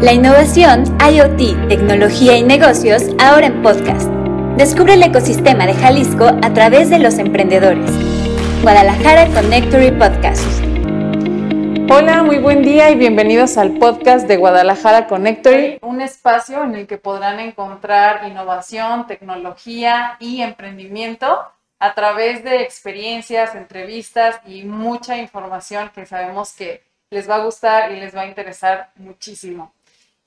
La innovación, IoT, tecnología y negocios ahora en podcast. Descubre el ecosistema de Jalisco a través de los emprendedores. Guadalajara Connectory Podcast. Hola, muy buen día y bienvenidos al podcast de Guadalajara Connectory, un espacio en el que podrán encontrar innovación, tecnología y emprendimiento a través de experiencias, entrevistas y mucha información que sabemos que les va a gustar y les va a interesar muchísimo.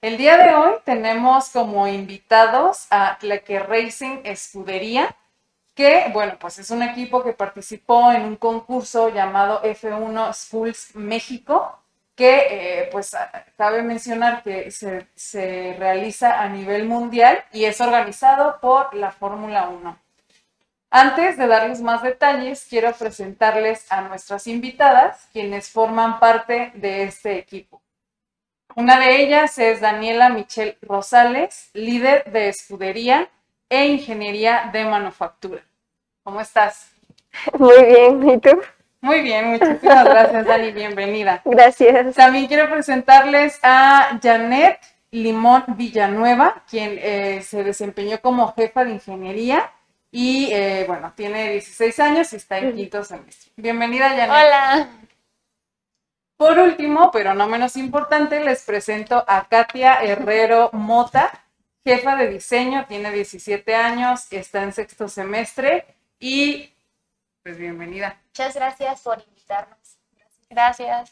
El día de hoy tenemos como invitados a que Racing Escudería, que, bueno, pues es un equipo que participó en un concurso llamado F1 Schools México, que, eh, pues, cabe mencionar que se, se realiza a nivel mundial y es organizado por la Fórmula 1. Antes de darles más detalles, quiero presentarles a nuestras invitadas, quienes forman parte de este equipo. Una de ellas es Daniela Michelle Rosales, líder de escudería e ingeniería de manufactura. ¿Cómo estás? Muy bien, ¿y tú? Muy bien, muchísimas gracias, Dani, bienvenida. Gracias. También quiero presentarles a Janet Limón Villanueva, quien eh, se desempeñó como jefa de ingeniería y, eh, bueno, tiene 16 años y está en quinto semestre. Bienvenida, Janet. Hola. Por último, pero no menos importante, les presento a Katia Herrero Mota, jefa de diseño, tiene 17 años, está en sexto semestre y pues bienvenida. Muchas gracias por invitarnos. Gracias.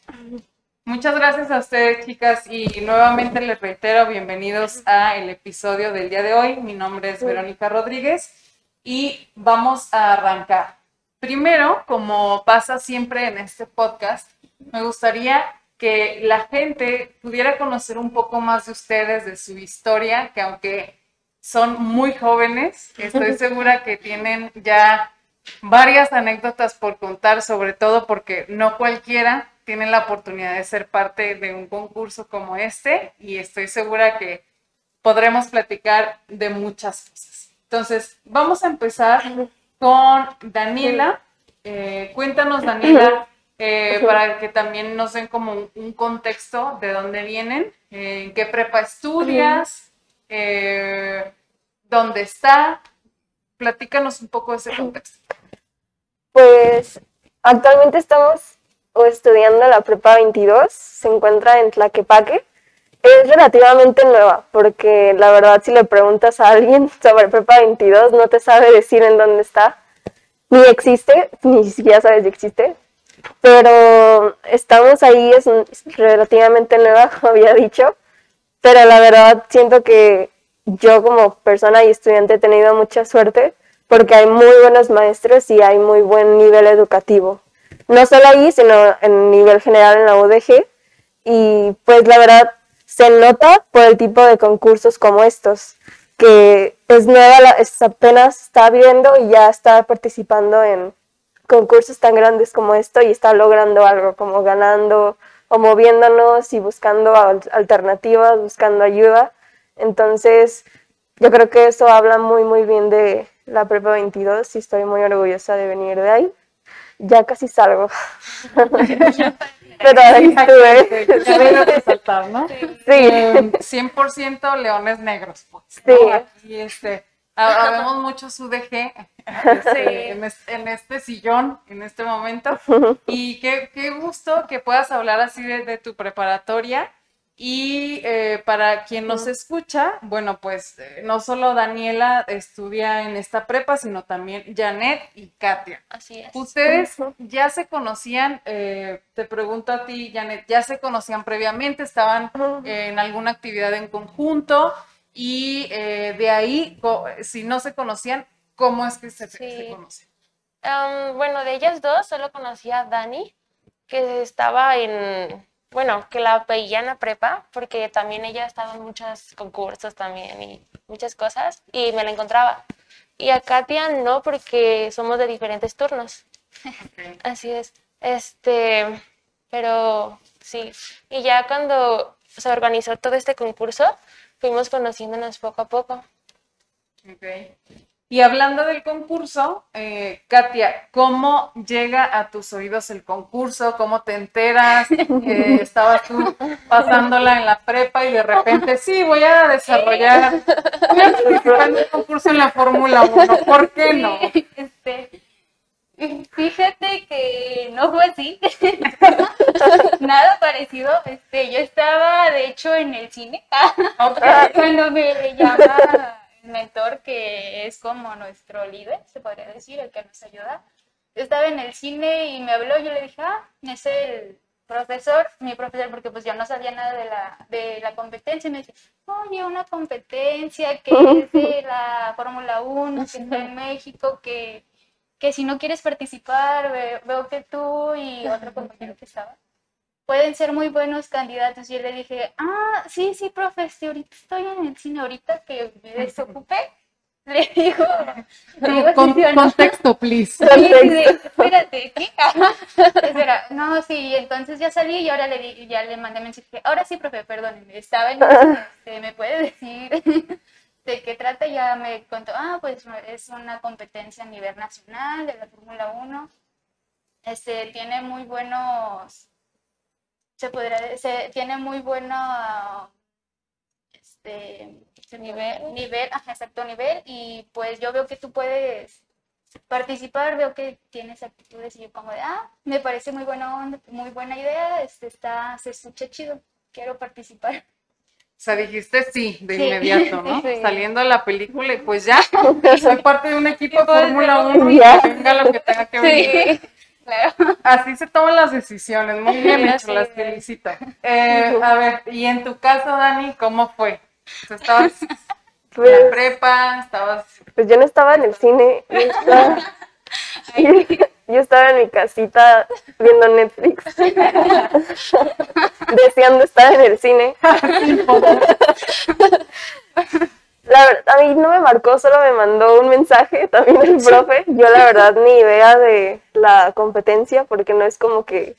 Muchas gracias a ustedes, chicas, y nuevamente les reitero, bienvenidos a el episodio del día de hoy. Mi nombre es Verónica Rodríguez y vamos a arrancar. Primero, como pasa siempre en este podcast, me gustaría que la gente pudiera conocer un poco más de ustedes, de su historia, que aunque son muy jóvenes, estoy segura que tienen ya varias anécdotas por contar, sobre todo porque no cualquiera tiene la oportunidad de ser parte de un concurso como este y estoy segura que podremos platicar de muchas cosas. Entonces, vamos a empezar con Daniela. Eh, cuéntanos, Daniela, eh, para que también nos den como un, contexto de dónde vienen, eh, en qué prepa estudias, eh, dónde está. Platícanos un poco de ese contexto. Pues actualmente estamos estudiando la prepa 22, se encuentra en Tlaquepaque. Es relativamente nueva, porque la verdad si le preguntas a alguien sobre prepa 22 no te sabe decir en dónde está, ni existe, ni siquiera sabes si existe, pero estamos ahí, es relativamente nueva, como había dicho, pero la verdad siento que yo como persona y estudiante he tenido mucha suerte porque hay muy buenos maestros y hay muy buen nivel educativo. No solo ahí, sino en nivel general en la UDG. Y pues la verdad se nota por el tipo de concursos como estos, que es nueva, es apenas está viendo y ya está participando en, concursos tan grandes como esto y está logrando algo, como ganando o moviéndonos y buscando alternativas, buscando ayuda. Entonces, yo creo que eso habla muy, muy bien de la Prepa 22 y estoy muy orgullosa de venir de ahí. Ya casi salgo. Pero ahí estuve. saltar, ¿no? Sí. 100% em, leones negros, pues. Sí. Aquí, este, habemos muchos UDG en, este, sillón, en este momento. Y qué, gusto que puedas hablar así de, tu preparatoria. Y eh, para quien nos escucha, bueno, pues eh, no solo Daniela estudia en esta prepa, sino también Janet y Katia. Así es. Ustedes ya se conocían, eh, te pregunto a ti, Janet, ¿ya se conocían previamente? ¿Estaban en alguna actividad en conjunto? Y de ahí, si no se conocían, ¿Cómo es que se, conocen? bueno, de ellas dos solo conocía a Dani, que estaba en, bueno, que la veía en la prepa, porque también ella estaba en muchos concursos también y muchas cosas, y me la encontraba. Y a Katia no, porque somos de diferentes turnos. Así es. Este, pero sí. Y ya cuando se organizó todo este concurso, fuimos conociéndonos poco a poco. Okay. Y hablando del concurso, eh, Katia, ¿cómo llega a tus oídos el concurso? ¿Cómo te enteras? Eh, estabas tú pasándola en la prepa y de repente, sí, voy a desarrollar, voy a participar en un concurso en la Fórmula 1. ¿Por qué no? Este, fíjate que no fue así. Nada parecido. Este, yo estaba, de hecho, en el cine. Cuando me llama el mentor, que es como nuestro líder, se podría decir, el que nos ayuda. Yo estaba en el cine y me habló, yo le dije, ah, es el profesor, mi profesor, porque pues yo no sabía nada de la, de la competencia, y me dice, oye, una competencia que es de la Fórmula 1, que está en México, que, que si no quieres participar, ve- veo que tú y otro compañero que estaba, pueden ser muy buenos candidatos. Y yo le dije, ah, sí, sí, profe, este, ahorita estoy en el cine, ahorita que me desocupé, le digo, le digo, Con- "Sí o no?". contexto, please. Sí, sí, sí, espérate, ¿qué? Espera, no, sí, entonces ya salí y ahora le di, ya le mandé mensaje. Ahora sí, profe, perdónenme, estaba en el cine, este, ¿me puede decir de qué trata? Ya me contó, ah, pues es una competencia a nivel nacional de la Fórmula 1. Este, tiene muy buenos, se podrá se, tiene muy bueno, este, nivel, nivel, ajá, exacto, nivel, y pues yo veo que tú puedes participar, veo que tienes actitudes y yo como de, ah, me parece muy buena onda, muy buena idea, este está, se escucha chido, quiero participar. O sea, dijiste sí de Sí. inmediato, ¿no? Sí. Saliendo la película y pues ya, soy parte de un equipo de Fórmula pero- 1 y Ya. que venga lo que tenga que venir. Sí, claro. Así se toman las decisiones, muy bien hecho, las felicito. Eh, a ver, y en tu caso, Dani, ¿cómo fue? Estabas en la Pues, prepa, estabas... pues yo no estaba en el cine, yo estaba, yo estaba en mi casita viendo Netflix, deseando estar en el cine. La verdad, a mí no me marcó, solo me mandó un mensaje también el profe. Yo la verdad ni idea de la competencia porque no es como que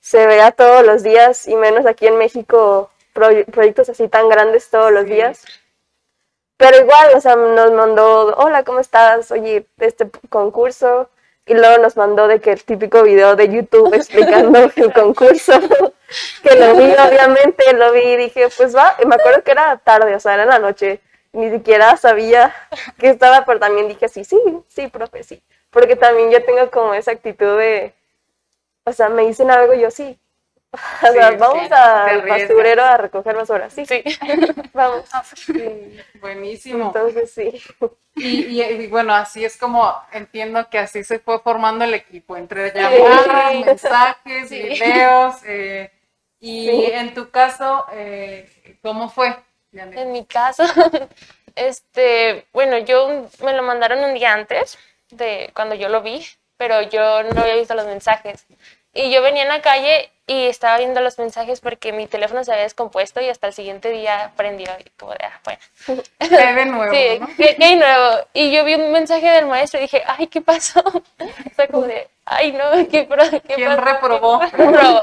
se vea todos los días y menos aquí en México proy- proyectos así tan grandes todos los días. Pero igual, o sea, nos mandó, hola, ¿cómo estás? Oye, este concurso. Y luego nos mandó de que el típico video de YouTube explicando el concurso, que lo vi, obviamente, lo vi y dije, pues va, y me acuerdo que era tarde, o sea, era en la noche, ni siquiera sabía que estaba, pero también dije, sí, sí, sí, profe, sí, porque también yo tengo como esa actitud de, o sea, me dicen algo yo sí, o sea, Sí, vamos sí, al basurero a recoger basura, sí, sí, vamos, Sí, buenísimo. entonces sí. Y, y- y bueno, así es como entiendo que así se fue formando el equipo, entre llamadas, mensajes, Sí. videos. eh, y Sí. en tu caso, eh, ¿cómo fue? En mi caso, este, bueno, yo me lo mandaron un día antes de cuando yo lo vi, pero yo no había visto los mensajes. Y yo venía en la calle y estaba viendo los mensajes porque mi teléfono se había descompuesto y hasta el siguiente día prendió y como de, ah, bueno. ¿Qué de nuevo? Sí, ¿no? ¿qué, qué hay nuevo? Y yo vi un mensaje del maestro y dije, ay, ¿qué pasó? O sea, como de, ay, no, ¿qué, qué ¿Quién pasó? reprobó? ¿Quién reprobó?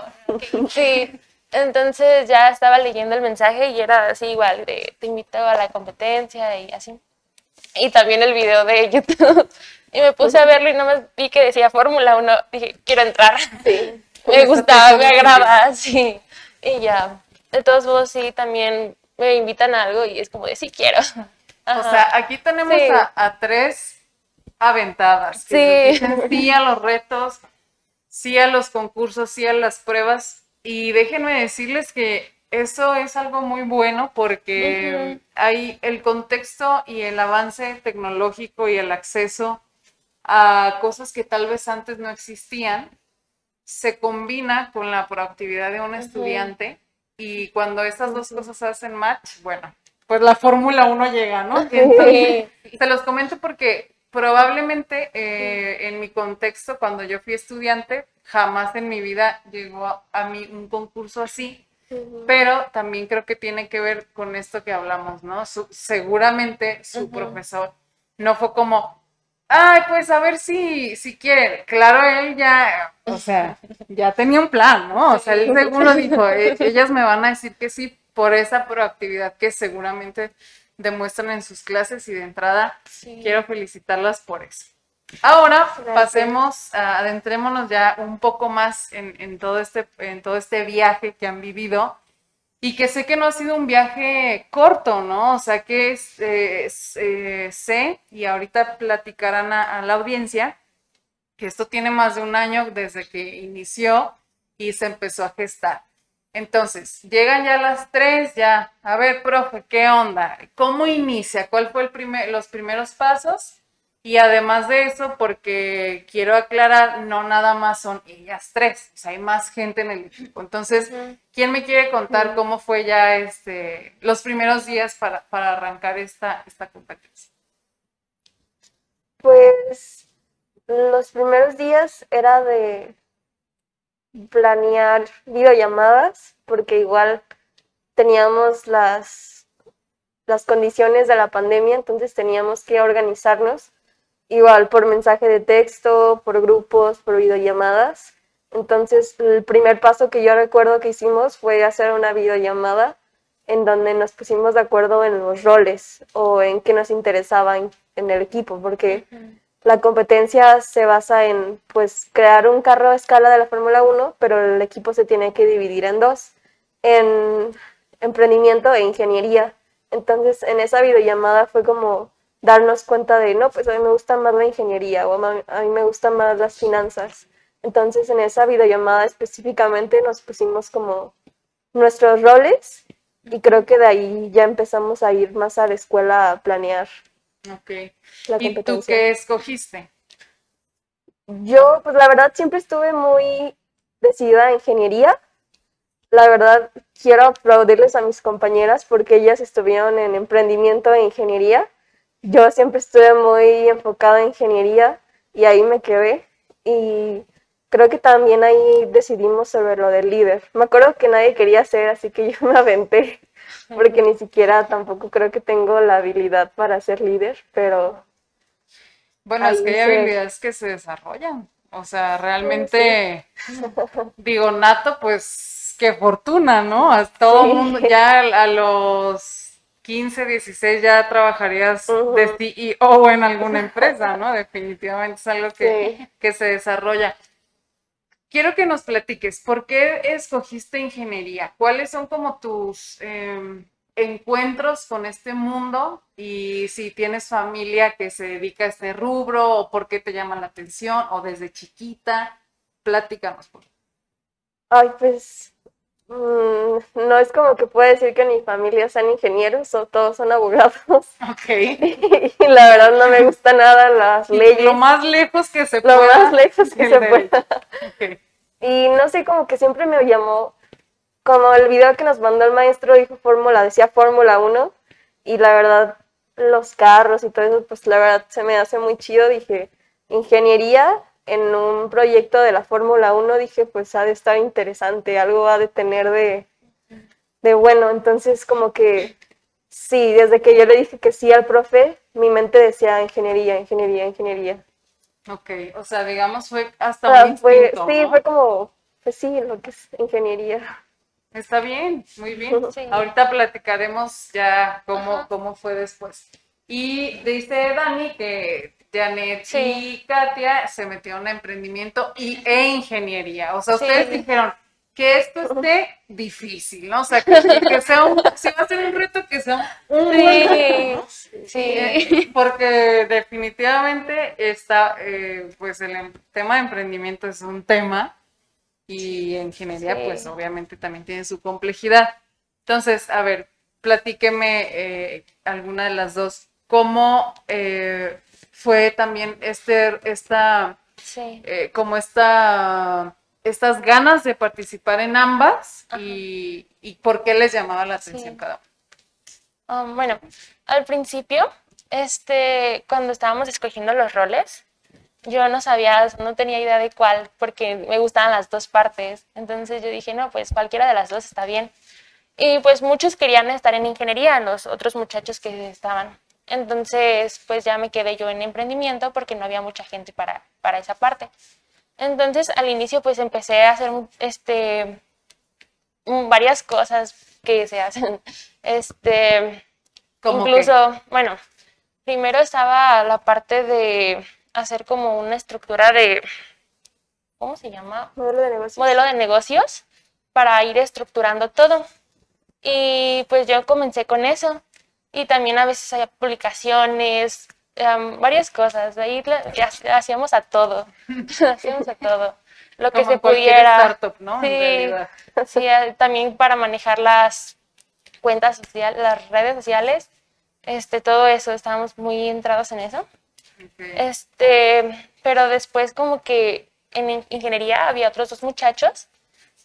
Sí, entonces ya estaba leyendo el mensaje y era así igual, de te invito a la competencia y así. Y también el video de YouTube. Y me puse a verlo y no me vi que decía Fórmula 1. Dije, quiero entrar. Sí. Me gustaba, me agrada, sí. Y ya. De todos modos, sí, también me invitan a algo y es como de, sí quiero. O sea, aquí tenemos Sí. a, a tres aventadas. que Sí. dicen sí a los retos, sí a los concursos, sí a las pruebas. Y déjenme decirles que eso es algo muy bueno porque hay el contexto y el avance tecnológico y el acceso a cosas que tal vez antes no existían se combina con la proactividad de un estudiante y cuando esas dos cosas hacen match, bueno, pues la Fórmula 1 llega, ¿no? Entonces, se los comento porque probablemente eh, en mi contexto, cuando yo fui estudiante, jamás en mi vida llegó a, a mí un concurso así, pero también creo que tiene que ver con esto que hablamos, ¿no? Su- seguramente su Ujú. profesor no fue como, ay, pues a ver si, si quieren. Claro, él ya, o sea, ya tenía un plan, ¿no? O sea, él seguro dijo, "E- ellas me van a decir que sí por esa proactividad que seguramente demuestran en sus clases y de entrada Sí. quiero felicitarlas por eso. Ahora Gracias. pasemos, a- adentrémonos ya un poco más en, en todo este, en todo este viaje que han vivido y que sé que no ha sido un viaje corto, ¿no? O sea que eh, sé y ahorita platicarán a, a la audiencia que esto tiene más de un año desde que inició y se empezó a gestar. Entonces, llegan ya las tres, ya, a ver, profe, ¿qué onda? ¿Cómo inicia? ¿Cuál fue el primer, los primeros pasos? Y además de eso, porque quiero aclarar, no nada más son ellas tres, o sea, hay más gente en el equipo. Entonces. ¿quién me quiere contar cómo fue ya este, los primeros días para, para arrancar esta, esta competencia? Pues los primeros días era de planear videollamadas, porque igual teníamos las, las condiciones de la pandemia, entonces teníamos que organizarnos, igual por mensaje de texto, por grupos, por videollamadas. Entonces, el primer paso que yo recuerdo que hicimos fue hacer una videollamada en donde nos pusimos de acuerdo en los roles o en qué nos interesaba en, en el equipo, porque la competencia se basa en pues crear un carro a escala de la Fórmula 1, pero el equipo se tiene que dividir en dos, en emprendimiento e ingeniería. Entonces, en esa videollamada fue como darnos cuenta de, no, pues a mí me gusta más la ingeniería o a mí, me gustan más las finanzas. Entonces, en esa videollamada específicamente nos pusimos como nuestros roles y creo que de ahí ya empezamos a ir más a la escuela a planear Ok. la ¿Y tú qué escogiste? Yo, pues la verdad, siempre estuve muy decidida a ingeniería. La verdad, quiero aplaudirles a mis compañeras porque ellas estuvieron en emprendimiento e ingeniería. Yo siempre estuve muy enfocada en ingeniería y ahí me quedé. Y creo que también ahí decidimos sobre lo del líder. Me acuerdo que nadie quería hacer, así que yo me aventé porque ni siquiera tampoco creo que tengo la habilidad para ser líder, pero Bueno, es que hay se- habilidades que se desarrollan. O sea, realmente, digo, nato, pues qué fortuna, ¿no? A todo Sí. mundo, ya a los 15, 16 ya trabajarías de CEO en alguna empresa, ¿no? Definitivamente es algo que, sí. que se desarrolla. Quiero que nos platiques, ¿por qué escogiste ingeniería? ¿Cuáles son como tus em, encuentros con este mundo? Y si tienes familia que se dedica a este rubro, o por qué te llama la atención, o desde chiquita, platícanos. por favor. Ay, pues no es como que pueda decir que mi familia sean ingenieros o todos son abogados. Ok. Y la verdad no me gusta nada las leyes, Lo más lejos que se lo pueda. más lejos que se pueda. Ok. Y no sé, como que siempre me llamó, como el video que nos mandó el maestro dijo Fórmula, decía Fórmula 1, y la verdad, los carros y todo eso, pues la verdad se me hace muy chido. Dije, ingeniería en un proyecto de la Fórmula 1, dije, pues ha de estar interesante, algo ha de tener de, de bueno. Entonces, como que sí, desde que yo le dije que sí al profe, mi mente decía ingeniería, ingeniería, ingeniería. Ok, o sea, digamos, fue hasta O sea, un fue, instinto, sí, ¿no? fue como, pues sí, lo que es ingeniería. Está bien, muy bien. Sí. Ahorita platicaremos ya cómo, Ajá. cómo fue después. Y dice Dani que Janet y Sí. Katia se metieron a emprendimiento y, e ingeniería. O sea, Sí. ustedes dijeron que esto esté difícil, ¿no? O sea, que, que sea un, si va a ser un reto, que sea un reto, Sí. Eh, porque definitivamente está, eh, pues el em- tema de emprendimiento es un tema y ingeniería, pues obviamente también tiene su complejidad. Entonces, a ver, platíqueme eh, alguna de las dos. ¿Cómo eh, fue también este, esta, sí. eh, como esta, estas ganas de participar en ambas y, y por qué les llamaba la atención Sí. cada una? Um, bueno, al principio, este, cuando estábamos escogiendo los roles, yo no sabía, no tenía idea de cuál, porque me gustaban las dos partes. Entonces yo dije, no, pues cualquiera de las dos está bien. Y pues muchos querían estar en ingeniería, los otros muchachos que estaban. Entonces, pues ya me quedé yo en emprendimiento porque no había mucha gente para, para esa parte. Entonces, al inicio, pues empecé a hacer este, mm, varias cosas que se hacen. Este, ¿Cómo Incluso, bueno, primero estaba la parte de hacer como una estructura de, ¿cómo se llama? Modelo de negocio. Modelo de negocios para ir estructurando todo. Y pues yo comencé con eso. Y también a veces hay publicaciones, em, varias cosas. Ahí hacíamos a todo. hacíamos a todo. Lo que Como se pudiera. startup, ¿no? En Sí. también para manejar las cuentas sociales, las redes sociales, este, todo eso, estábamos muy entrados en eso. Este, pero después como que en in- ingeniería había otros dos muchachos,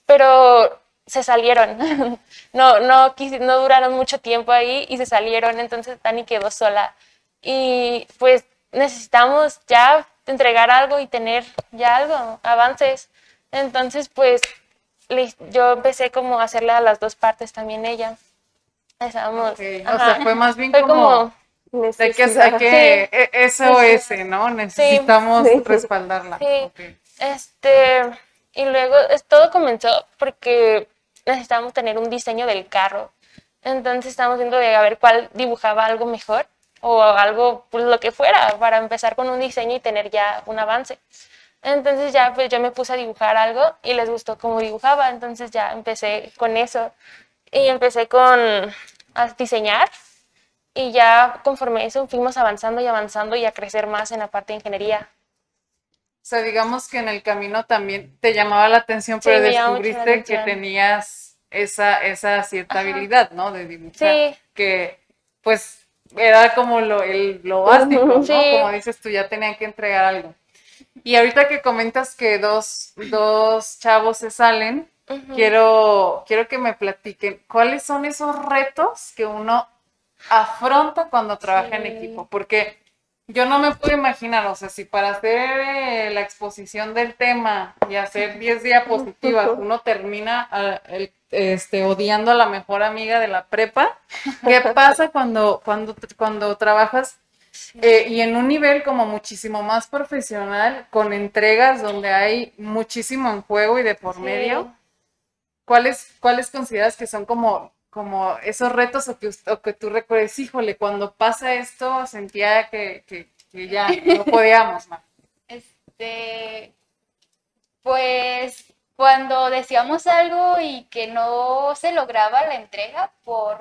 pero se salieron. No, no, no duraron mucho tiempo ahí y se salieron, entonces Dani quedó sola. Y pues necesitamos ya entregar algo y tener ya algo, avances. Entonces, pues yo empecé como a hacerle a las dos partes también ella. Estábamos, Ok, O sea, fue más bien Fue como, como, de que, hay que e- SOS, ¿no? Necesitamos Sí. respaldarla. Sí. Este, y luego es- todo comenzó porque necesitábamos tener un diseño del carro. Entonces estábamos viendo de a ver cuál dibujaba algo mejor o algo, pues lo que fuera, para empezar con un diseño y tener ya un avance. Entonces ya pues yo me puse a dibujar algo y les gustó cómo dibujaba, entonces ya empecé con eso y empecé con a diseñar y ya conforme eso fuimos avanzando y avanzando y a crecer más en la parte de ingeniería. O sea, digamos que en el camino también te llamaba la atención, pero la descubriste que tenías esa, esa cierta Ajá. habilidad, ¿no? De dibujar. Sí. Que, pues, era como lo, el, lo básico, ¿no? Sí. Como dices tú, ya tenían que entregar algo. Y ahorita que comentas que dos, dos chavos se salen, Ujú. quiero, quiero que me platiquen cuáles son esos retos que uno afronta cuando trabaja en Sí. equipo, porque yo no me puedo imaginar, o sea, si para hacer eh, la exposición del tema y hacer 10 diapositivas uno termina ah, el- este, odiando a la mejor amiga de la prepa, ¿qué pasa cuando, cuando, cuando trabajas eh, y en un nivel como muchísimo más profesional, con entregas donde hay muchísimo en juego y de por Sí. medio? ¿Cuáles, ¿Cuáles consideras que son como, como esos retos o que, o que tú recuerdes, híjole, cuando pasa esto sentía que, que- que ya no podíamos más? Este, pues cuando decíamos algo y que no se lograba la entrega por,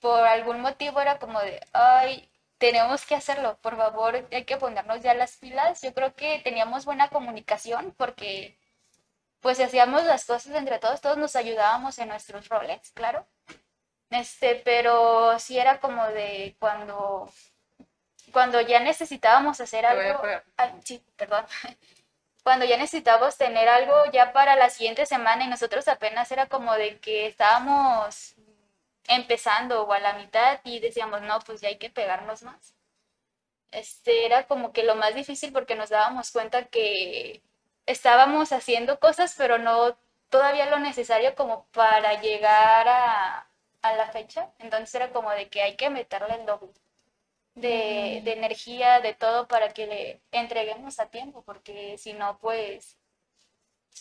por algún motivo era como de, ay, tenemos que hacerlo, por favor, hay que ponernos ya las pilas. Yo creo que teníamos buena comunicación porque pues hacíamos las cosas entre todos, todos nos ayudábamos en nuestros roles, claro. Este, pero sí era como de cuando cuando ya necesitábamos hacer algo. Ay, sí, perdón. Cuando ya necesitábamos tener algo ya para la siguiente semana y nosotros apenas era como de que estábamos empezando o a la mitad y decíamos, no, pues ya hay que pegarnos más. Este era como que lo más difícil porque nos dábamos cuenta que estábamos haciendo cosas, pero no todavía lo necesario como para llegar a, a la fecha. Entonces era como de que hay que meterle el doble de, de energía, de todo para que le entreguemos a tiempo, porque si no, pues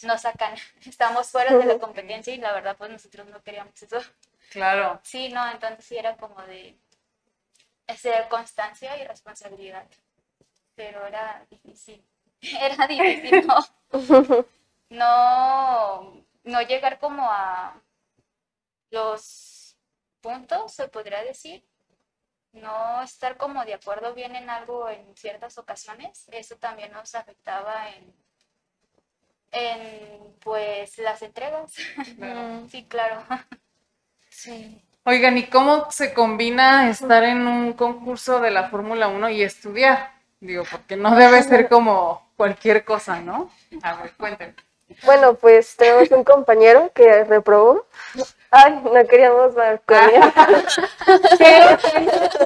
nos sacan. Estamos fuera de la competencia y la verdad, pues nosotros no queríamos eso. Claro. Sí, no, entonces sí era como de hacer constancia y responsabilidad. Pero era difícil. Era difícil, ¿no? No, no llegar como a los puntos, se podría decir. No estar como de acuerdo bien en algo en ciertas ocasiones. Eso también nos afectaba en, en pues las entregas. Sí, claro. sí. Oigan, ¿y cómo se combina estar en un concurso de la Fórmula 1 y estudiar? Digo, porque no debe ser como cualquier cosa, ¿no? A ver, cuéntenme. Bueno, pues tenemos un compañero que reprobó. Ay, no queríamos dar con él.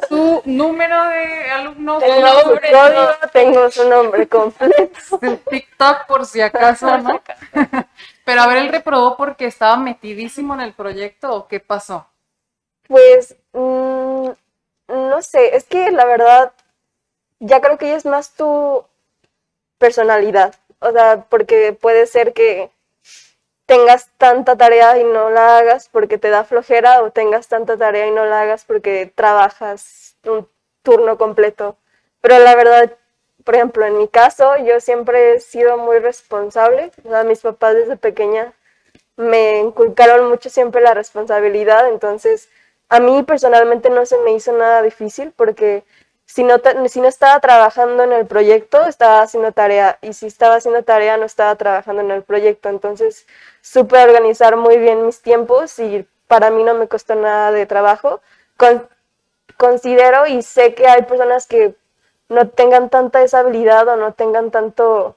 Su número de alumnos, Tengo su código, tengo su nombre completo. TikTok por si acaso, ¿no? Pero a ver, él reprobó porque estaba metidísimo en el proyecto o qué pasó? Pues, mm, no sé, es que la verdad, ya creo que ya es más tu personalidad. O sea, porque puede ser que tengas tanta tarea y no la hagas porque te da flojera o tengas tanta tarea y no la hagas porque trabajas un turno completo. Pero la verdad, por ejemplo, en mi caso, yo siempre he sido muy responsable. Mis papás desde pequeña me inculcaron mucho siempre la responsabilidad, entonces a mí personalmente no se me hizo nada difícil porque si no, si no estaba trabajando en el proyecto, estaba haciendo tarea. Y si estaba haciendo tarea, no estaba trabajando en el proyecto. Entonces, supe organizar muy bien mis tiempos y para mí no me costó nada de trabajo. considero y sé que hay personas que no tengan tanta esa habilidad o no tengan tanto,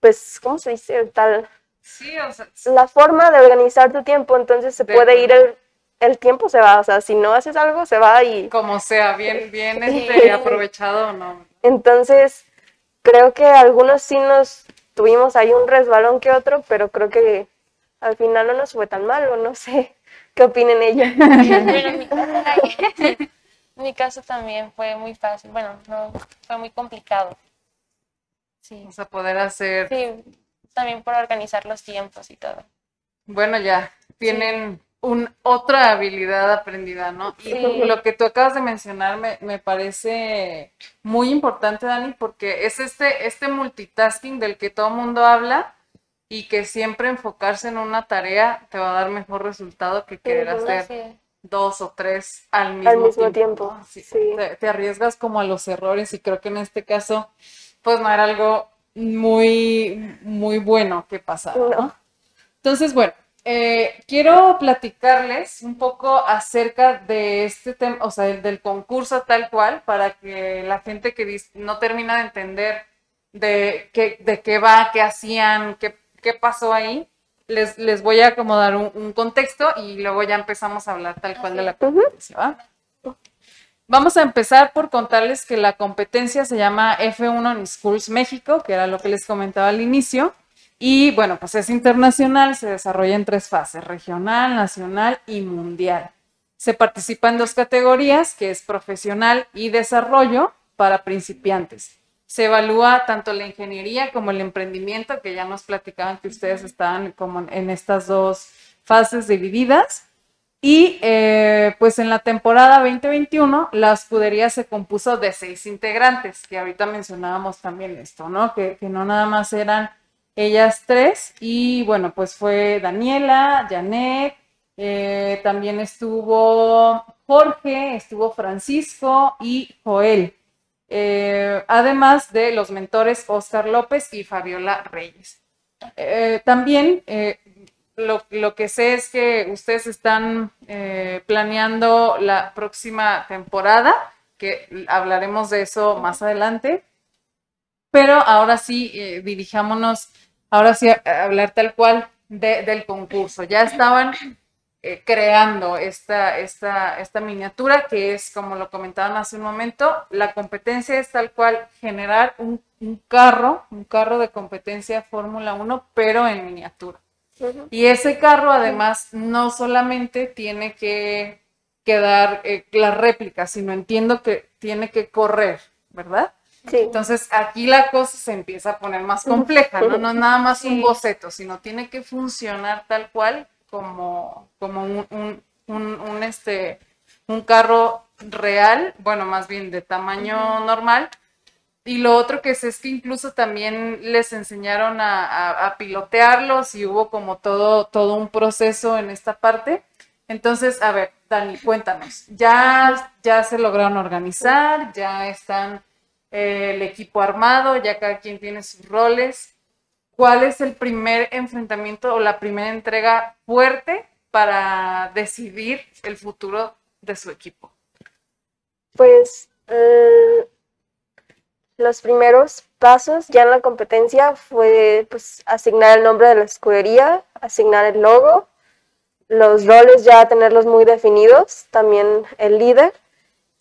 pues, ¿cómo se dice? Tal. Sí, o sea, la forma de organizar tu tiempo, entonces se puede ir el el tiempo se va, o sea, si no haces algo, se va y... Como sea, bien, bien este, aprovechado o no. Entonces, creo que algunos sí nos tuvimos ahí un resbalón que otro, pero creo que al final no nos fue tan mal, o no sé qué opinen ellos. mi, caso, también fue muy fácil, bueno, no, fue muy complicado. Sí. O sea, poder hacer... Sí, también por organizar los tiempos y todo. Bueno, ya, tienen un, otra habilidad aprendida, ¿no? Y lo que tú acabas de mencionar me, me, parece muy importante, Dani, porque es este, este multitasking del que todo mundo habla y que siempre enfocarse en una tarea te va a dar mejor resultado que querer hacer dos o tres al mismo, tiempo. Te, arriesgas como a los errores y creo que en este caso, pues no era algo muy, muy bueno que pasara, ¿no? Entonces, bueno, eh, quiero platicarles un poco acerca de este tema, o sea, del concurso tal cual, para que la gente que no termina de entender de qué, de qué va, qué hacían, qué, qué pasó ahí, les, les voy a acomodar un, un, contexto y luego ya empezamos a hablar tal cual de la competencia, ¿va? Vamos a empezar por contarles que la competencia se llama F1 en Schools México, que era lo que les comentaba al inicio. Y bueno, pues es internacional, se desarrolla en tres fases, regional, nacional y mundial. Se participa en dos categorías, que es profesional y desarrollo para principiantes. Se evalúa tanto la ingeniería como el emprendimiento, que ya nos platicaban que ustedes estaban como en estas dos fases divididas. Y eh, pues en la temporada 2021 la escudería se compuso de seis integrantes, que ahorita mencionábamos también esto, ¿no? Que, que no nada más eran ellas tres. Y bueno, pues fue Daniela, Janet, eh, también estuvo Jorge, estuvo Francisco y Joel. Eh, además de los mentores Oscar López y Fabiola Reyes. Eh, también lo, lo, que sé es que ustedes están planeando la próxima temporada, que hablaremos de eso más adelante. Pero ahora sí, dirijámonos ahora sí hablar tal cual del concurso. Ya estaban eh, creando esta, esta, esta miniatura que es, como lo comentaban hace un momento, la competencia es tal cual generar un, carro, un carro de competencia Fórmula 1, pero en miniatura. Y ese carro además no solamente tiene que quedar eh, la réplica, sino entiendo que tiene que correr, ¿verdad? Entonces aquí la cosa se empieza a poner más compleja, ¿no? No es nada más un boceto, sino tiene que funcionar tal cual como, como un, un, este, un carro real, bueno, más bien de tamaño normal. Y lo otro que sé es que incluso también les enseñaron a, pilotearlos y hubo como todo, todo un proceso en esta parte. Entonces, a ver, Dani, cuéntanos, ¿ya, ya se lograron organizar? ¿Ya están el equipo armado, ya cada quien tiene sus roles. ¿Cuál es el primer enfrentamiento o la primera entrega fuerte para decidir el futuro de su equipo? Pues eh, los primeros pasos ya en la competencia fue pues, asignar el nombre de la escudería, asignar el logo, los roles ya tenerlos muy definidos, también el líder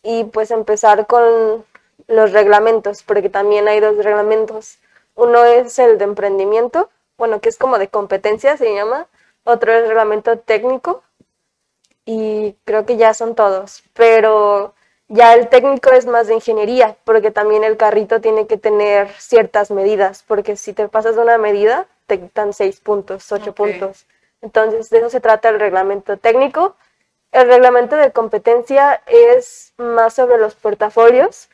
y pues empezar con los reglamentos, porque también hay dos reglamentos. Uno es el de emprendimiento, bueno, que es como de competencia, se llama. Otro es reglamento técnico. Y creo que ya son todos. Pero ya el técnico es más de ingeniería, porque también el carrito tiene que tener ciertas medidas, porque si te pasas de una medida, te quitan seis puntos, ocho puntos. Entonces, de eso se trata el reglamento técnico. El reglamento de competencia es más sobre los portafolios,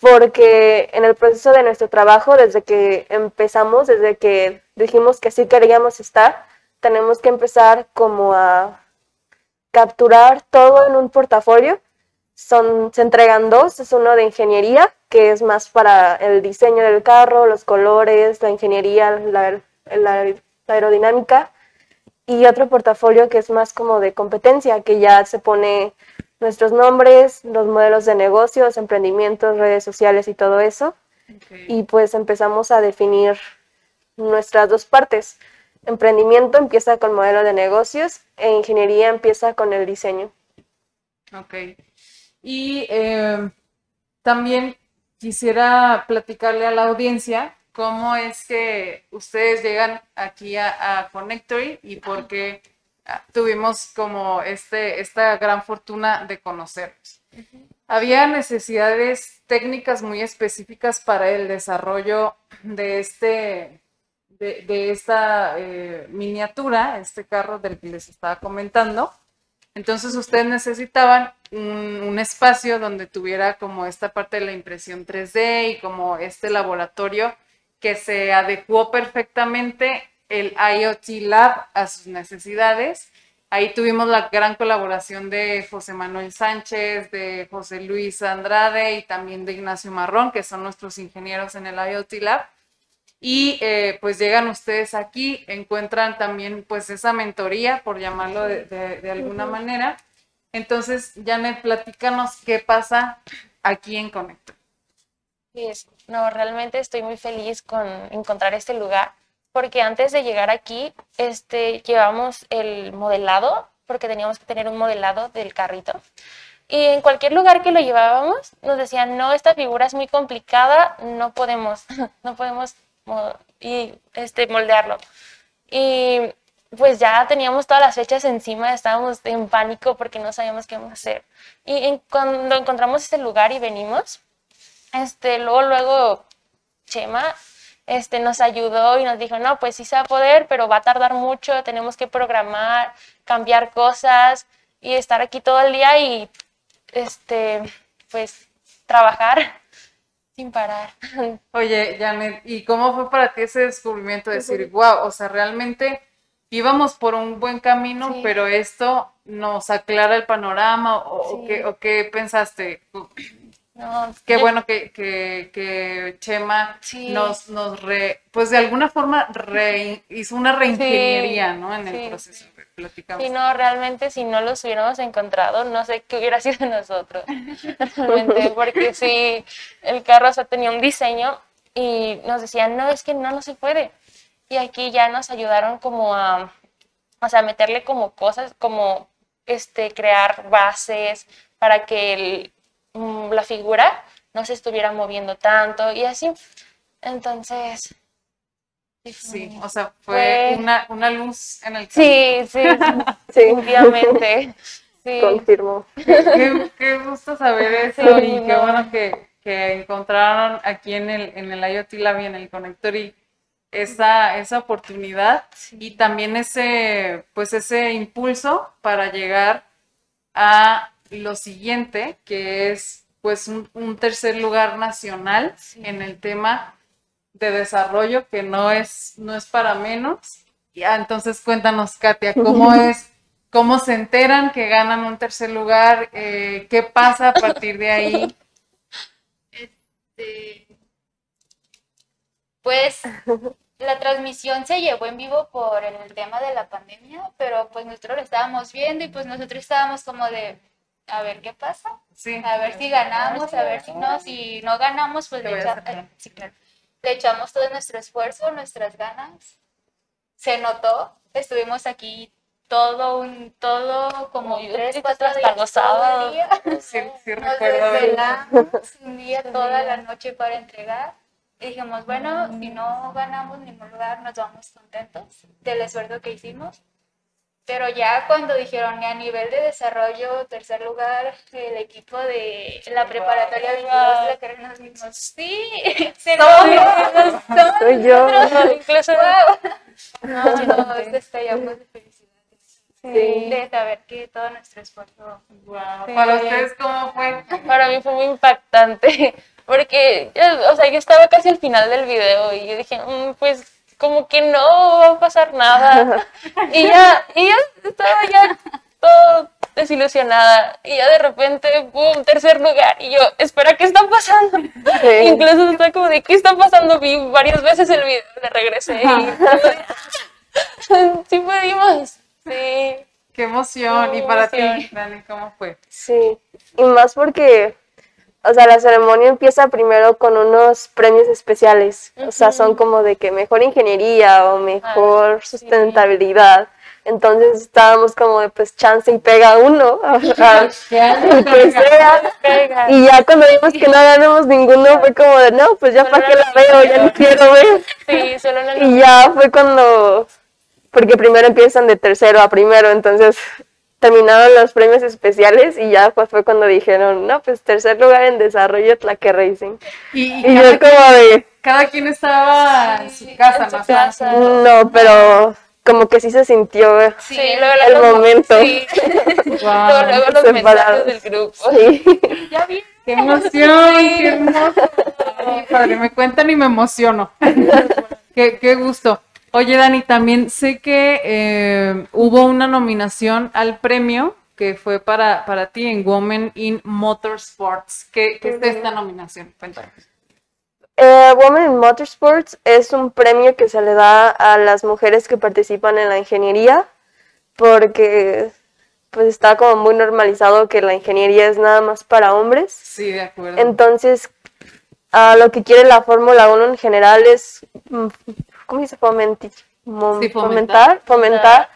porque en el proceso de nuestro trabajo, desde que empezamos, desde que dijimos que sí queríamos estar, tenemos que empezar como a capturar todo en un portafolio. Son, se entregan dos, es uno de ingeniería, que es más para el diseño del carro, los colores, la ingeniería, la, la- aerodinámica, y otro portafolio que es más como de competencia, que ya se pone nuestros nombres, los modelos de negocios, emprendimientos, redes sociales y todo eso, Ok. y pues empezamos a definir nuestras dos partes. Emprendimiento empieza con modelo de negocios e ingeniería empieza con el diseño. Ok. Y eh, también quisiera platicarle a la audiencia cómo es que ustedes llegan aquí a, a Connectory y por qué tuvimos como este, esta gran fortuna de conocerlos. Había necesidades técnicas muy específicas para el desarrollo de este, de, de esta eh, miniatura, este carro del que les estaba comentando. Entonces ustedes necesitaban un, un espacio donde tuviera como esta parte de la impresión 3D y como este laboratorio que se adecuó perfectamente el IoT Lab a sus necesidades. Ahí tuvimos la gran colaboración de José Manuel Sánchez, de José Luis Andrade y también de Ignacio Marrón, que son nuestros ingenieros en el IoT Lab. Y eh, pues llegan ustedes aquí, encuentran también pues esa mentoría, por llamarlo de, de- de alguna manera. Entonces, Janet, platícanos qué pasa aquí en Conector. Pues, no, realmente estoy muy feliz con encontrar este lugar, porque antes de llegar aquí, este, llevamos el modelado, porque teníamos que tener un modelado del carrito. Y en cualquier lugar que lo llevábamos, nos decían, no, esta figura es muy complicada, no podemos, no podemos mo- y, este, moldearlo. Y pues ya teníamos todas las fechas encima, estábamos en pánico porque no sabíamos qué íbamos a hacer. Y en- cuando encontramos este lugar y venimos, este, luego, luego Chema este, nos ayudó y nos dijo, no, pues sí se va a poder, pero va a tardar mucho, tenemos que programar, cambiar cosas y estar aquí todo el día y, este, pues, trabajar sin parar. Oye, Janet, ¿y cómo fue para ti ese descubrimiento de decir, wow, o sea, realmente íbamos por un buen camino, Sí. pero esto nos aclara el panorama o, qué, o qué pensaste? No, Qué bueno que, que, que Chema Sí. nos, nos re, pues de alguna forma re- hizo una reingeniería, ¿no? En el proceso. Platicamos. Sí, no, realmente si no los hubiéramos encontrado, no sé qué hubiera sido de nosotros. Realmente, porque sí, el carro o sea, tenía un diseño y nos decían, no, es que no, no se puede. Y aquí ya nos ayudaron como a, o sea, meterle como cosas, como este, crear bases para que el- la figura no se estuviera moviendo tanto y así. Entonces, sí, o sea, fue Fue- una, una luz en el camino. Sí, sí, Sí, definitivamente. Sí. confirmo. Qué, qué gusto saber eso Sí, y qué no. bueno que, que encontraron aquí en el, en el IoT Lab y en el Connector y esa, esa oportunidad y también ese, pues ese impulso para llegar a lo siguiente, que es pues un, un tercer lugar nacional Sí. en el tema de desarrollo, que no es, no es para menos. Ya, entonces cuéntanos, Katia, ¿cómo es, cómo se enteran que ganan un tercer lugar? Eh, ¿Qué pasa a partir de ahí? Este, pues la transmisión se llevó en vivo por el tema de la pandemia, pero pues nosotros lo estábamos viendo y pues nosotros estábamos como de, a ver qué pasa, Sí. a ver si ganamos, a ver si no, si no ganamos, pues le, echa- eh, sí, claro. Le echamos todo nuestro esfuerzo, nuestras ganas. Se notó, estuvimos aquí todo un, todo como tres, cuatro hasta días, día. Sí, sí Nos desvelamos un día toda la noche para entregar. Y dijimos, bueno, si no ganamos ningún lugar, nos vamos contentos del esfuerzo que hicimos. Pero ya cuando dijeron que a nivel de desarrollo, tercer lugar, el equipo de la preparatoria 22 de Querer, nos dijimos, sí, se Somos- somos Soy yo. nosotros". Incluso Wow. No, no, estallamos de felicidad. De saber que todo nuestro esfuerzo. Wow. Sí. Para ustedes, ¿cómo fue? Para mí fue muy impactante, porque, ya, o sea, yo estaba casi al final del video y yo dije, "Mm, pues como que no va a pasar nada. Y ya, y ya estaba ya todo desilusionada. Y ya de repente, ¡pum! Tercer lugar. Y yo, espera, ¿qué está pasando? Sí. Incluso estaba como de, ¿qué está pasando? Vi varias veces el video, le regresé y sí pudimos. Sí. Qué emoción. ¿Y para ti. Dani, cómo fue? Sí, y más porque, o sea, la ceremonia empieza primero con unos premios especiales, o sea, son como de que mejor ingeniería o mejor sí. sustentabilidad. Entonces estábamos como de pues chance y pega uno, el que sea. Y ya cuando vimos que no ganamos ninguno fue como de no, pues ya para qué la veo, ya no quiero ver. Sí, solo Y ya fue cuando, porque primero empiezan de tercero a primero, entonces terminaron los premios especiales y ya pues fue cuando dijeron, no, pues tercer lugar en desarrollo Tlaque Racing. Y, y Y cada, yo como de, cada quien estaba en su casa, en su ¿no? casa. no, pero como que sí se sintió, Sí, luego, el luego- momento. Sí. Wow. Luego, luego los mensajes separados. del grupo. sí. Ya vi. ¡Qué emoción! ¡Qué hermoso! Ay, padre, me cuentan y me emociono. qué, qué gusto. Oye, Dani, también sé que eh, hubo una nominación al premio que fue para, para ti en Women in Motorsports. ¿Qué, qué es esta nominación? Cuéntanos. Eh, Women in Motorsports es un premio que se le da a las mujeres que participan en la ingeniería porque pues está como muy normalizado que la ingeniería es nada más para hombres. Sí, de acuerdo. Entonces, ah, lo que quiere la Fórmula 1 en general es, mm, ¿cómo dice? Fomenti- Sí, fomentar. fomentar, fomentar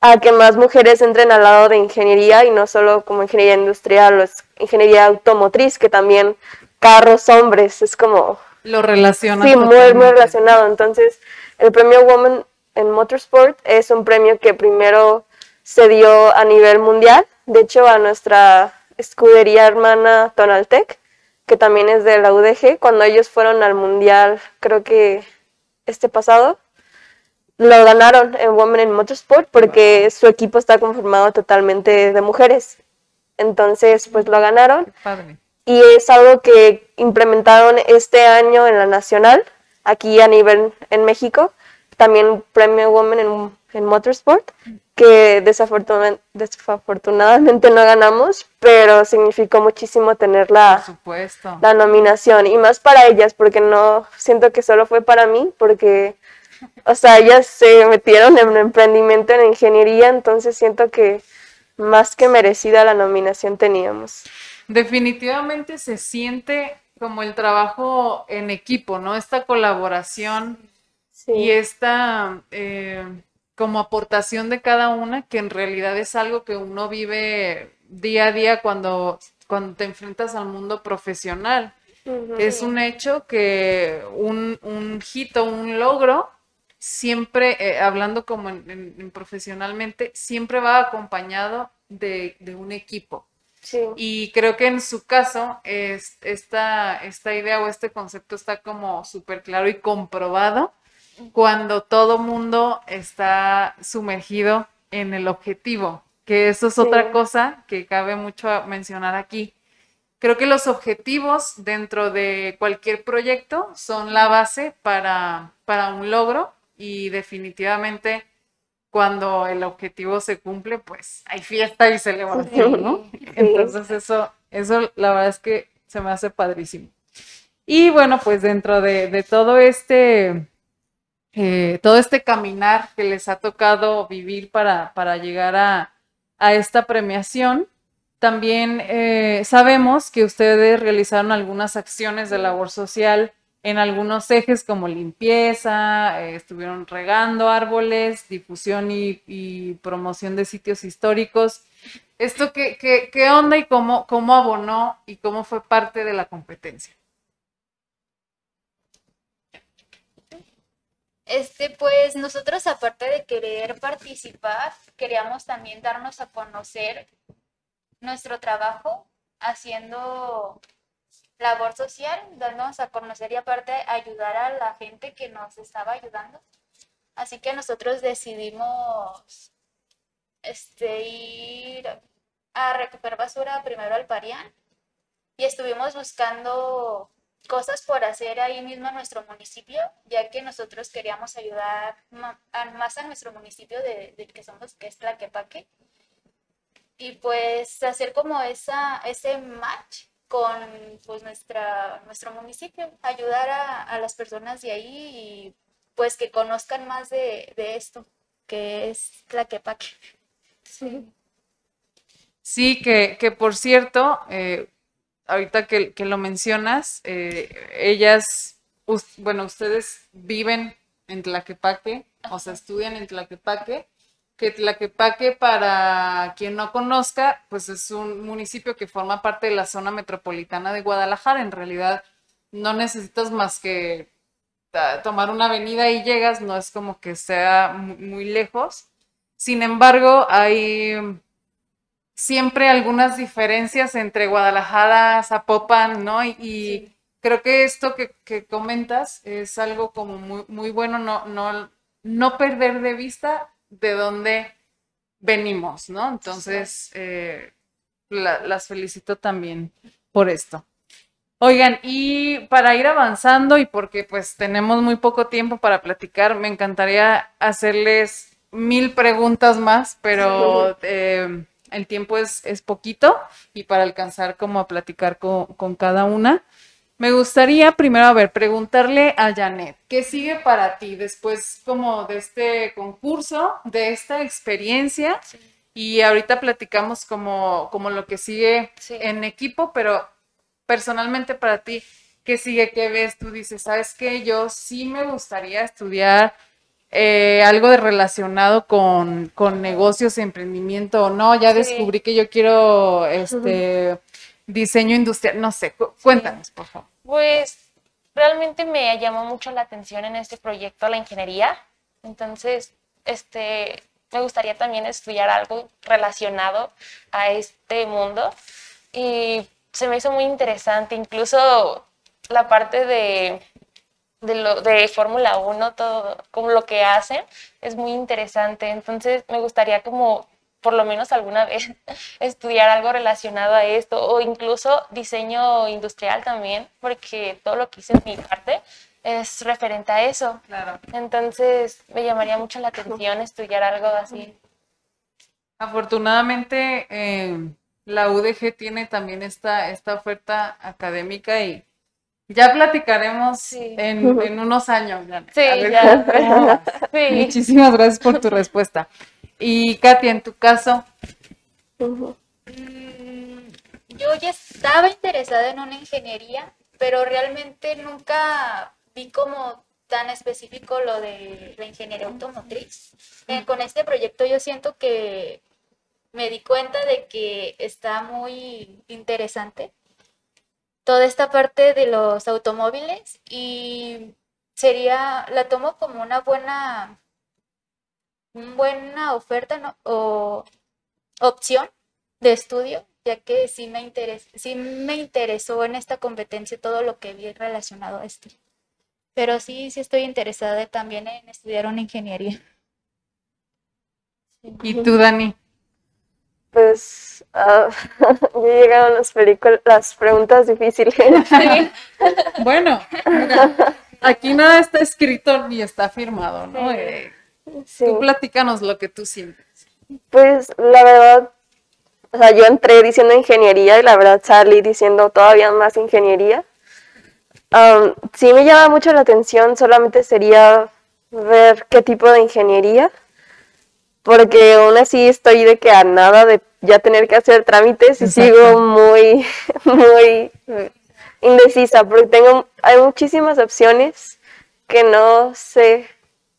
a que más mujeres entren al lado de ingeniería y no solo como ingeniería industrial o es ingeniería automotriz, que también carros hombres, es como Lo relaciona. Sí, muy, muy relacionado. Entonces, el premio Woman en Motorsport es un premio que primero se dio a nivel mundial. De hecho, a nuestra escudería hermana Tonaltec, que también es de la UDG, cuando ellos fueron al mundial, creo que este pasado, lo ganaron en Women in Motorsport porque su equipo está conformado totalmente de mujeres. Entonces, pues lo ganaron. Padre. y es algo que implementaron este año en la nacional, aquí a nivel en México, también Premio Women en, en Motorsport, que desafortuna- desafortunadamente no ganamos, pero significó muchísimo tener la, la nominación y más para ellas, porque no siento que solo fue para mí, porque, o sea, ellas se metieron en emprendimiento en ingeniería, entonces siento que más que merecida la nominación teníamos. Definitivamente se siente como el trabajo en equipo, ¿no? Esta colaboración Sí. y esta eh, como aportación de cada una, que en realidad es algo que uno vive día a día cuando, cuando te enfrentas al mundo profesional. Es un hecho que un, un hito, un logro, siempre, eh, hablando como en- en- en profesionalmente, siempre va acompañado de, de un equipo. Sí. Y creo que en su caso, es, esta, esta idea o este concepto está como súper claro y comprobado cuando todo mundo está sumergido en el objetivo, que eso es Sí. otra cosa que cabe mucho mencionar aquí. Creo que los objetivos dentro de cualquier proyecto son la base para, para un logro y definitivamente cuando el objetivo se cumple, pues hay fiesta y celebración, ¿no? Entonces eso, eso la verdad es que se me hace padrísimo. Y bueno, pues dentro de, de todo este, eh, todo este caminar que les ha tocado vivir para, para llegar a, a esta premiación, también eh, sabemos que ustedes realizaron algunas acciones de labor social en algunos ejes como limpieza, eh, estuvieron regando árboles, difusión y, y promoción de sitios históricos. ¿Esto qué, qué, qué onda y cómo, cómo abonó y cómo fue parte de la competencia? Este, pues nosotros aparte de querer participar, queríamos también darnos a conocer nuestro trabajo haciendo labor social, darnos a conocer y aparte ayudar a la gente que nos estaba ayudando. Así que nosotros decidimos este, ir a recoger basura primero al Parián y estuvimos buscando cosas por hacer ahí mismo en nuestro municipio, ya que nosotros queríamos ayudar más a nuestro municipio del de que somos, que es Tlaquepaque. Y pues hacer como esa, ese match con pues nuestra, nuestro municipio, ayudar a, a las personas de ahí y pues que conozcan más de, de esto, que es Tlaquepaque. Sí. Sí, que, que por cierto, eh, ahorita que, lo mencionas, eh, ellas, bueno, ustedes viven en Tlaquepaque, o sea, estudian en Tlaquepaque, que Tlaquepaque, para quien no conozca, pues es un municipio que forma parte de la zona metropolitana de Guadalajara. En realidad, no necesitas más que tomar una avenida y llegas, no es como que sea muy lejos. Sin embargo, hay siempre algunas diferencias entre Guadalajara, Zapopan, ¿no? Y, creo que esto que, comentas es algo como muy, muy bueno, no, no, no perder de vista de dónde venimos, ¿no? Entonces, eh, las felicito también por esto. Oigan, y para ir avanzando y porque pues tenemos muy poco tiempo para platicar, me encantaría hacerles mil preguntas más, pero eh, el tiempo es, es, poquito y para alcanzar como a platicar con, con, cada una. Me gustaría primero, a ver, preguntarle a Janet, ¿qué sigue para ti después como de este concurso, de esta experiencia? Y ahorita platicamos como, como lo que sigue en equipo, pero personalmente para ti, ¿qué sigue? ¿Qué ves? Tú dices, ¿sabes qué? Yo sí me gustaría estudiar eh, algo de relacionado con, con negocios, emprendimiento o no. Ya descubrí que yo quiero este diseño industrial. No sé, cuéntanos, por favor. Pues realmente me llamó mucho la atención en este proyecto la ingeniería. Entonces, este, me gustaría también estudiar algo relacionado a este mundo. Y se me hizo muy interesante, incluso la parte de, de, lo, de Fórmula 1, todo como lo que hacen, es muy interesante. Entonces me gustaría como por lo menos alguna vez estudiar algo relacionado a esto o incluso diseño industrial también, porque todo lo que hice en mi parte es referente a eso. Claro. Entonces me llamaría mucho la atención estudiar algo así. Afortunadamente, eh, la UDG tiene también esta, esta oferta académica y ya platicaremos en, unos años. Sí, ya. Muchísimas gracias por tu respuesta. Y Katia, en tu caso. Mm, yo ya estaba interesada en una ingeniería, pero realmente nunca vi como tan específico lo de la ingeniería automotriz. Eh, con este proyecto yo siento que me di cuenta de que está muy interesante toda esta parte de los automóviles y sería, la tomo como una buena, buena oferta o opción de estudio, ya que sí me, sí me interesó en esta competencia todo lo que vi relacionado a esto. Pero sí, sí estoy interesada también en estudiar una ingeniería. ¿Y tú, Dani? Pues uh, ya llegaron las películas, las preguntas difíciles. bueno, aquí nada está escrito ni está firmado, ¿no? Eh, tú platícanos lo que tú sientes. Pues la verdad, o sea, yo entré diciendo ingeniería y la verdad salí diciendo todavía más ingeniería. Um, sí me llama mucho la atención, solamente sería ver qué tipo de ingeniería porque aún así estoy de que a nada de ya tener que hacer trámites y sigo muy, muy indecisa, porque tengo, hay muchísimas opciones que no sé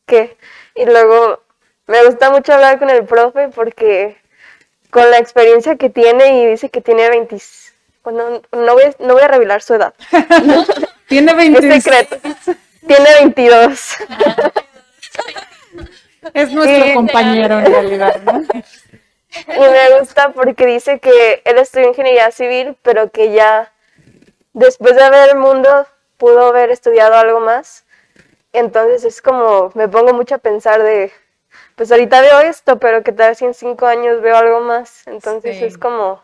qué. Y luego me gusta mucho hablar con el profe porque con la experiencia que tiene y dice que tiene 20, bueno, no voy, no voy a revelar su edad. tiene 20. Es secreto. Tiene 22. Es nuestro compañero en realidad, ¿no? Y me gusta porque dice que él estudió ingeniería civil, pero que ya después de ver el mundo pudo haber estudiado algo más. Entonces es como, me pongo mucho a pensar de, pues ahorita veo esto, pero qué tal si en cinco años veo algo más. Entonces Sí. es como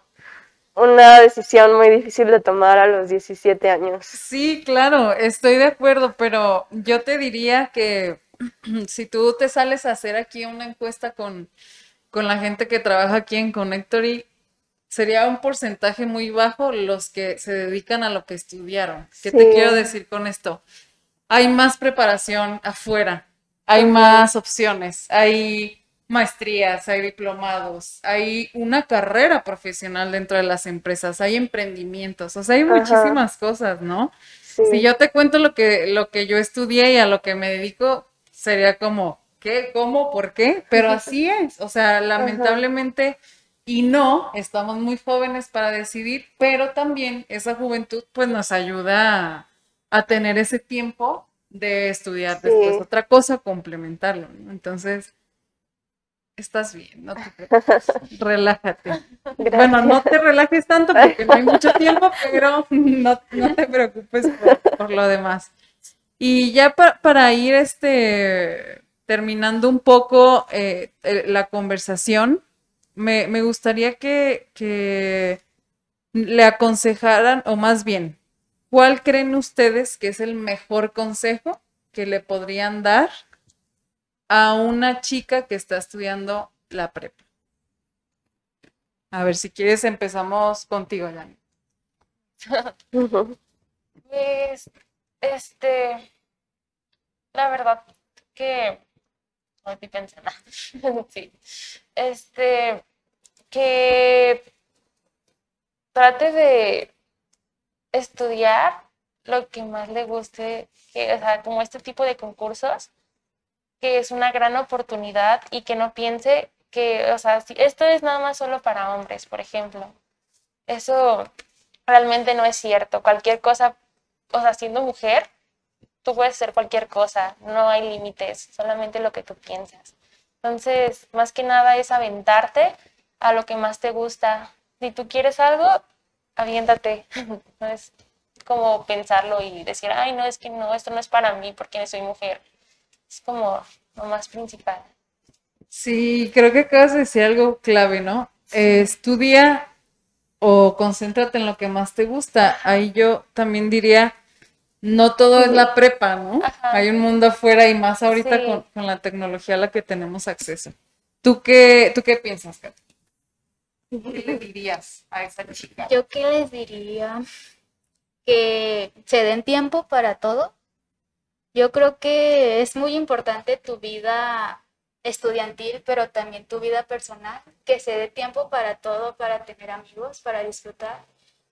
una decisión muy difícil de tomar a los 17 años. Sí, claro, estoy de acuerdo, pero yo te diría que si tú te sales a hacer aquí una encuesta con, con la gente que trabaja aquí en Connectory, sería un porcentaje muy bajo los que se dedican a lo que estudiaron. ¿Qué te quiero decir con esto? Hay más preparación afuera, hay más opciones, hay maestrías, hay diplomados, hay una carrera profesional dentro de las empresas, hay emprendimientos, o sea, hay Ajá. muchísimas cosas, ¿no? Sí, Si yo te cuento lo que, lo que yo estudié y a lo que me dedico, sería como, ¿qué? ¿Cómo? ¿Por qué? Pero así es. O sea, lamentablemente, y no, estamos muy jóvenes para decidir, pero también esa juventud pues nos ayuda a, a tener ese tiempo de estudiar Sí. después otra cosa, complementarlo, ¿no? Entonces, estás bien, no te preocupes, relájate. Bueno, no te relajes tanto porque no hay mucho tiempo, pero no, no te preocupes por, por lo demás. Y ya pa- para ir este, terminando un poco eh, la conversación, me, gustaría que, le aconsejaran, o más bien, ¿cuál creen ustedes que es el mejor consejo que le podrían dar a una chica que está estudiando la prepa? A ver, si quieres empezamos contigo, Yanni. Pues, este, la verdad que, no estoy pensando, sí, este, que trate de estudiar lo que más le guste, que, o sea, como este tipo de concursos, que es una gran oportunidad y que no piense que, o sea, esto es nada más solo para hombres, por ejemplo. Eso realmente no es cierto. Cualquier cosa, o sea, siendo mujer, tú puedes hacer cualquier cosa, no hay límites, solamente lo que tú piensas. Entonces, más que nada es aventarte a lo que más te gusta. Si tú quieres algo, aviéntate. No es como pensarlo y decir, ay, no, es que no, esto no es para mí porque soy mujer. Es como lo más principal. Sí, creo que acabas de decir algo clave, ¿no? Eh, estudia o concéntrate en lo que más te gusta. Ahí yo también diría, no todo es la prepa, ¿no? Ajá. Hay un mundo afuera y más ahorita Sí. con, con la tecnología a la que tenemos acceso. ¿Tú qué, tú qué piensas, Kat? ¿Qué le dirías a esa chica? Yo qué les diría que se den tiempo para todo. Yo creo que es muy importante tu vida estudiantil, pero también tu vida personal, que se dé tiempo para todo, para tener amigos, para disfrutar,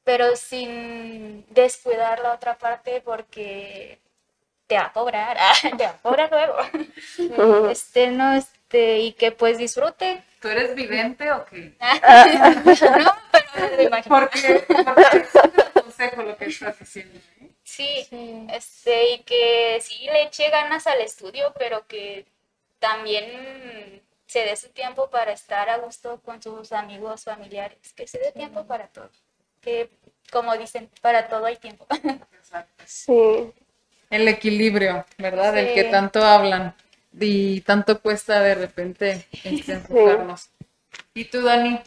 pero sin descuidar la otra parte porque te va a cobrar, te va a cobrar luego. Este, no, este, y que pues disfrute. ¿Tú eres vidente o qué? No, pero me imagino. Porque, porque es un consejo lo que estás diciendo. ¿eh? Sí, este, y que sí le eche ganas al estudio, pero que también se dé su tiempo para estar a gusto con sus amigos, familiares, que se dé tiempo para todo, que como dicen, para todo hay tiempo. Exacto. Sí, El equilibrio, ¿verdad? Del que tanto hablan y tanto cuesta de repente enfocarnos. ¿Y tú, Dani?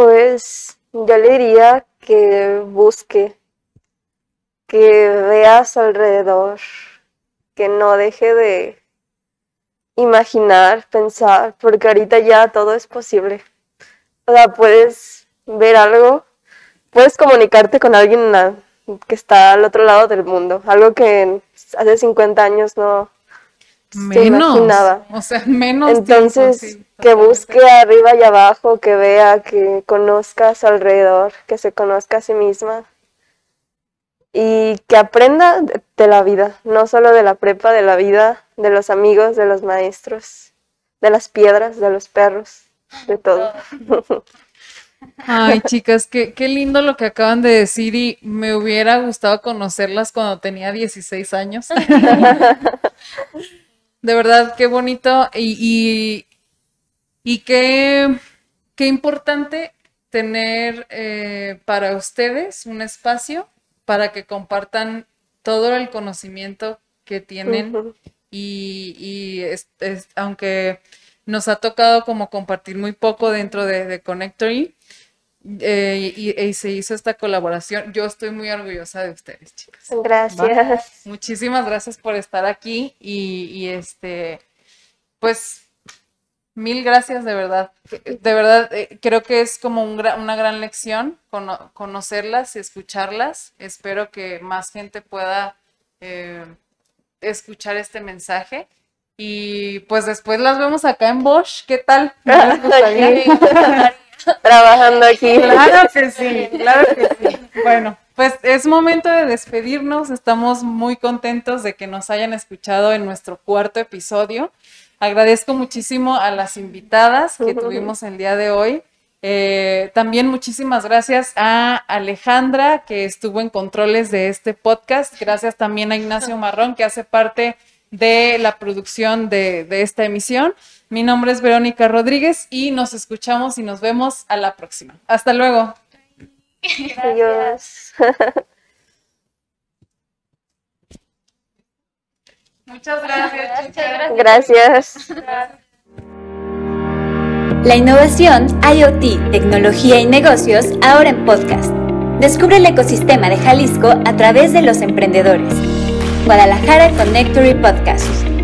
pues yo le diría que busque, que vea a su alrededor, que no deje de imaginar, pensar, porque ahorita ya todo es posible. O sea, puedes ver algo, puedes comunicarte con alguien que está al otro lado del mundo, algo que hace 50 años no se Menos. imaginaba. O sea, menos Entonces, tiempo, sí, que busque arriba y abajo, que vea, que conozca a su alrededor, que se conozca a sí misma y que aprenda de, de la vida, no solo de la prepa, de la vida, de los amigos, de los maestros, de las piedras, de los perros, de todo. Ay, chicas, qué, qué lindo lo que acaban de decir y me hubiera gustado conocerlas cuando tenía 16 años. De verdad, qué bonito y, y, y qué, qué importante tener eh, para ustedes un espacio para que compartan todo el conocimiento que tienen y, aunque nos ha tocado como compartir muy poco dentro de, de Connectory, eh, y, se hizo esta colaboración. Yo estoy muy orgullosa de ustedes, chicas. Gracias. Muchísimas gracias por estar aquí y, este, pues, mil gracias de verdad. De verdad, eh, creo que es como una gran lección conocerlas y escucharlas. Espero que más gente pueda eh, escuchar este mensaje. Y pues después las vemos acá en Bosch. ¿Qué tal? trabajando aquí. Claro que sí, claro que sí. Bueno, pues es momento de despedirnos. Estamos muy contentos de que nos hayan escuchado en nuestro cuarto episodio. Agradezco muchísimo a las invitadas que tuvimos el día de hoy. Eh, también muchísimas gracias a Alejandra que estuvo en controles de este podcast. Gracias también a Ignacio Marrón que hace parte de la producción de, de esta emisión. Mi nombre es Verónica Rodríguez y nos escuchamos y nos vemos a la próxima. Hasta luego. Adiós. Muchas gracias. Gracias. La innovación, IoT, tecnología y negocios ahora en podcast. Descubre el ecosistema de Jalisco a través de los emprendedores. Guadalajara Connectory Podcast.